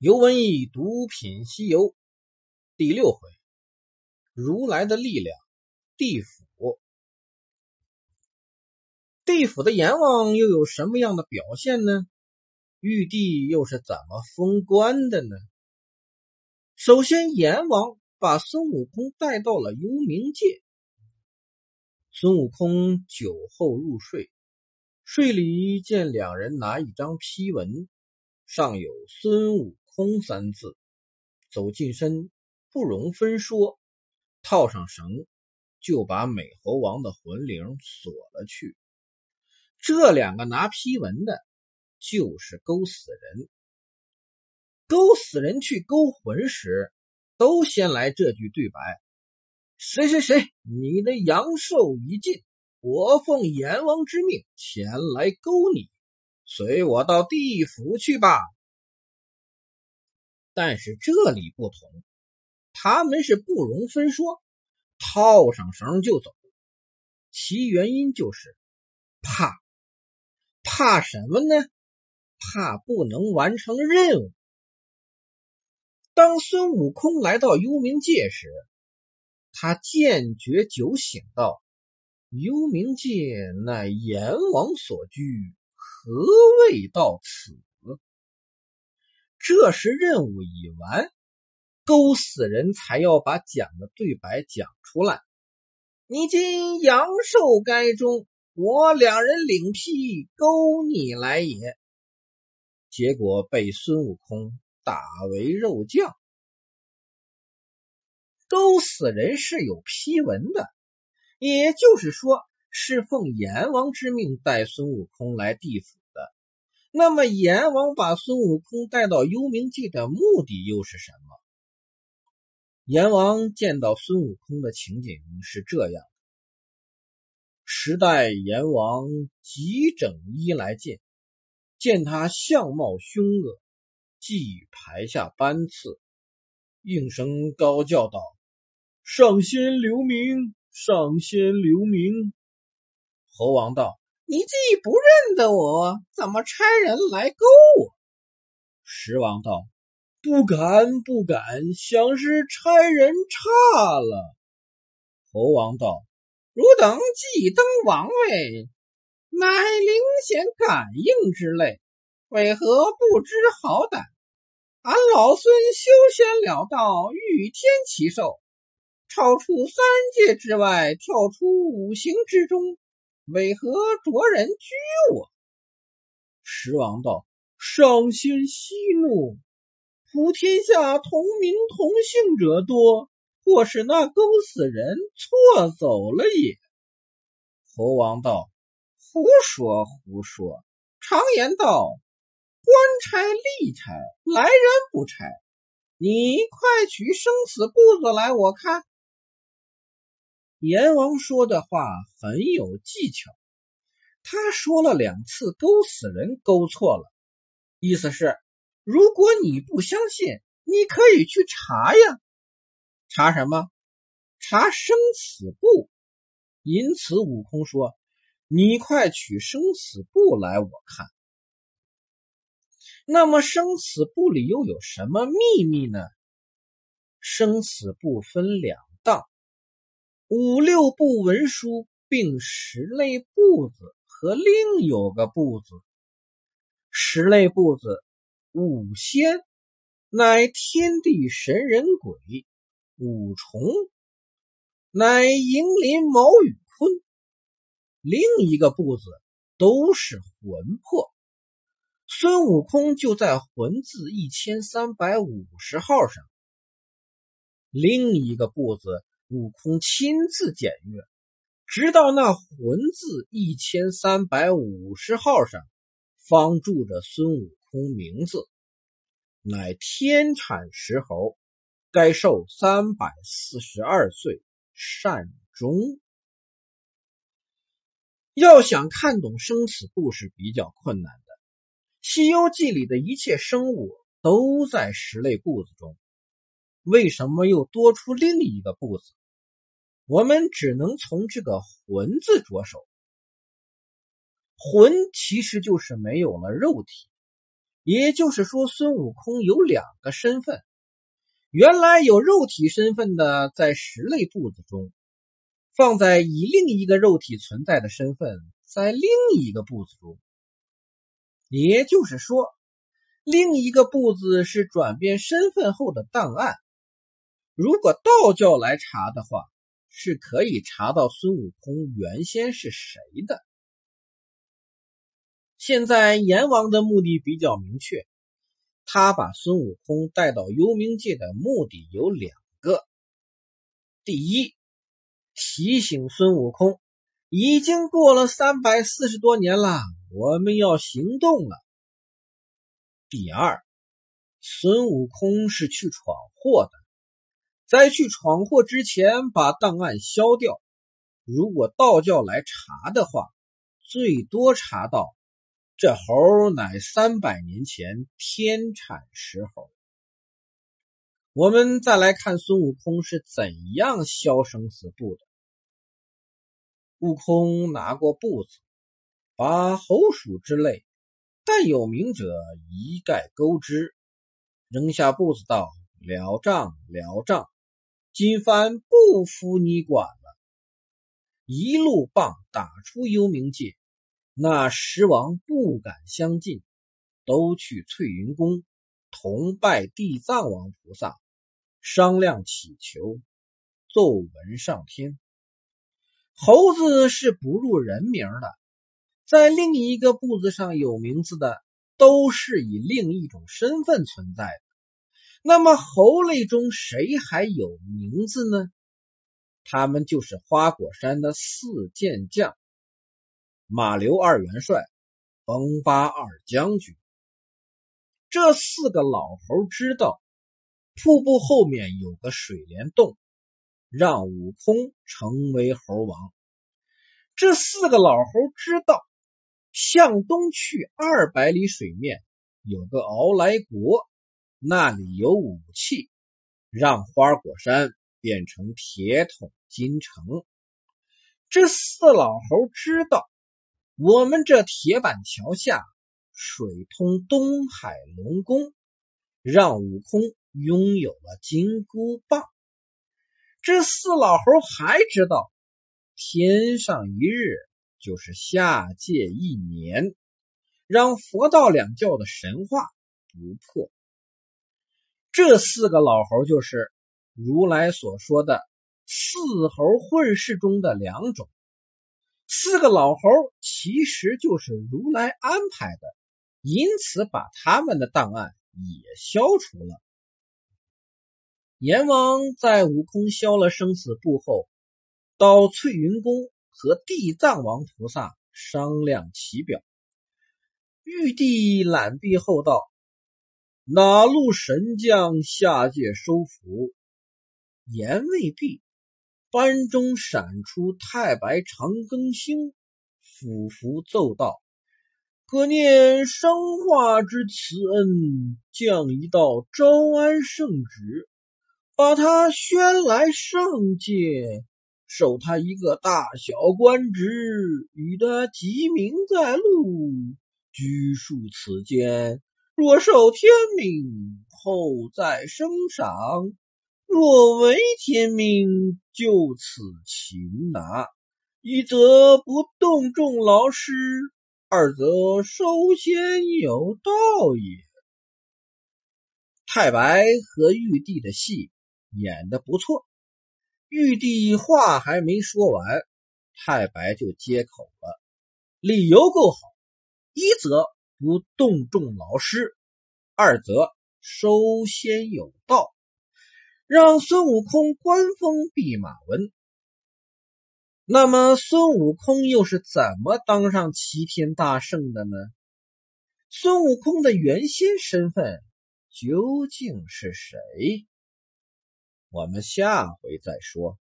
尤文义毒品西游第六回，如来的力量，地府。地府的阎王又有什么样的表现呢？玉帝又是怎么封官的呢？首先，阎王把孙悟空带到了幽冥界。孙悟空酒后入睡，睡里见两人拿一张批文，上有“孙悟空”三字，走近身不容分说，套上绳，就把美猴王的魂灵锁了去。这两个拿批文的，就是勾死人。勾死人去勾魂时，都先来这句对白：“谁谁谁，你的阳寿已尽，我奉阎王之命前来勾你，随我到地府去吧。”但是这里不同，他们是不容分说，套上绳就走。其原因就是怕。怕什么呢？怕不能完成任务。当孙悟空来到幽冥界时，他见觉酒醒道：“幽冥界乃阎王所居，何谓到此？”这时任务已完，勾死人才要把讲的对白讲出来。你今阳寿该终。我两人领批勾你来也，结果被孙悟空打为肉酱。勾死人是有批文的，也就是说是奉阎王之命带孙悟空来地府。那么阎王把孙悟空带到幽冥界的目的又是什么？阎王见到孙悟空的情景是这样的。时代阎王急整衣来见，见他相貌凶恶，即排下班次，应声高叫道：“上仙留名，上仙留名！”猴王道：“你既不认得我，怎么差人来勾我？”石王道：“不敢，不敢，想是差人差了。”猴王道。汝等既登王位，乃灵显感应之类，为何不知好歹？俺老孙修仙了道，御天奇兽，超出三界之外，跳出五行之中，为何着人拘我？石王道：伤心息怒，普天下同名同姓者多。或是那勾死人错走了也。猴王道：“胡说胡说！常言道，官差吏差，来人不差。你快取生死簿子来，我看。”阎王说的话很有技巧，他说了两次勾死人勾错了，意思是如果你不相信，你可以去查呀。查什么？查生死簿。因此，悟空说：“你快取生死簿来，我看。”那么，生死簿里又有什么秘密呢？生死簿分两：五六部文书，并十类簿子和另有个簿子。十类簿子，五仙乃天地神人鬼。五重乃银鳞毛羽坤，另一个步子都是魂魄。孙悟空就在魂字一千三百五十号上，另一个步子悟空亲自检阅，直到那魂字一千三百五十号上方注着孙悟空名字，乃天产石猴。该寿三百四十二岁，善终。要想看懂生死簿是比较困难的，《西游记》里的一切生物都在十类簿子中，为什么又多出另一个步子？我们只能从这个“魂”字着手。魂其实就是没有了肉体，也就是说，孙悟空有两个身份。原来有肉体身份的，在十类步子中，放在以另一个肉体存在的身份，在另一个步子中。也就是说，另一个步子是转变身份后的档案。如果道教来查的话，是可以查到孙悟空原先是谁的。现在阎王的目的比较明确。他把孙悟空带到幽冥界的目的有两个：第一，提醒孙悟空，已经过了三百四十多年了，我们要行动了；第二，孙悟空是去闯祸的，在去闯祸之前把档案消掉。如果道教来查的话，最多查到。这猴乃三百年前天产石猴。我们再来看孙悟空是怎样消生死簿的。悟空拿过簿子，把猴鼠之类但有名者一概勾之，扔下簿子道：“了账了账，今番不服你管了。”一路棒打出幽冥界。那十王不敢相近，都去翠云宫同拜地藏王菩萨，商量祈求，奏闻上天。猴子是不入人名的，在另一个簿子上有名字的，都是以另一种身份存在的。那么猴类中谁还有名字呢？他们就是花果山的四健将。马刘二元帅，冯巴二将军，这四个老猴知道瀑布后面有个水帘洞，让悟空成为猴王。这四个老猴知道向东去二百里水面有个敖来国，那里有武器，让花果山变成铁桶金城。这四老猴知道。我们这铁板桥下水通东海龙宫，让悟空拥有了金箍棒。这四老猴还知道，天上一日就是下界一年，让佛道两教的神话不破。这四个老猴就是如来所说的四猴混世中的两种。四个老猴其实就是如来安排的，因此把他们的档案也消除了。阎王在悟空消了生死簿后，到翠云宫和地藏王菩萨商量其表。玉帝揽璧后道：“哪路神将下界收服？”言未毕。班中闪出太白长庚星，俯伏奏道：“可念生化之慈恩，降一道招安圣旨，把他宣来上界，授他一个大小官职，与他吉名在路，拘束此间。若受天命，后再升赏。”若违天命，就此擒拿；一则不动众劳师，二则收仙有道也。太白和玉帝的戏演的不错，玉帝话还没说完，太白就接口了，理由够好：一则不动众劳师，二则收仙有道。让孙悟空官封弼马温。那么孙悟空又是怎么当上齐天大圣的呢？孙悟空的原先身份究竟是谁？我们下回再说。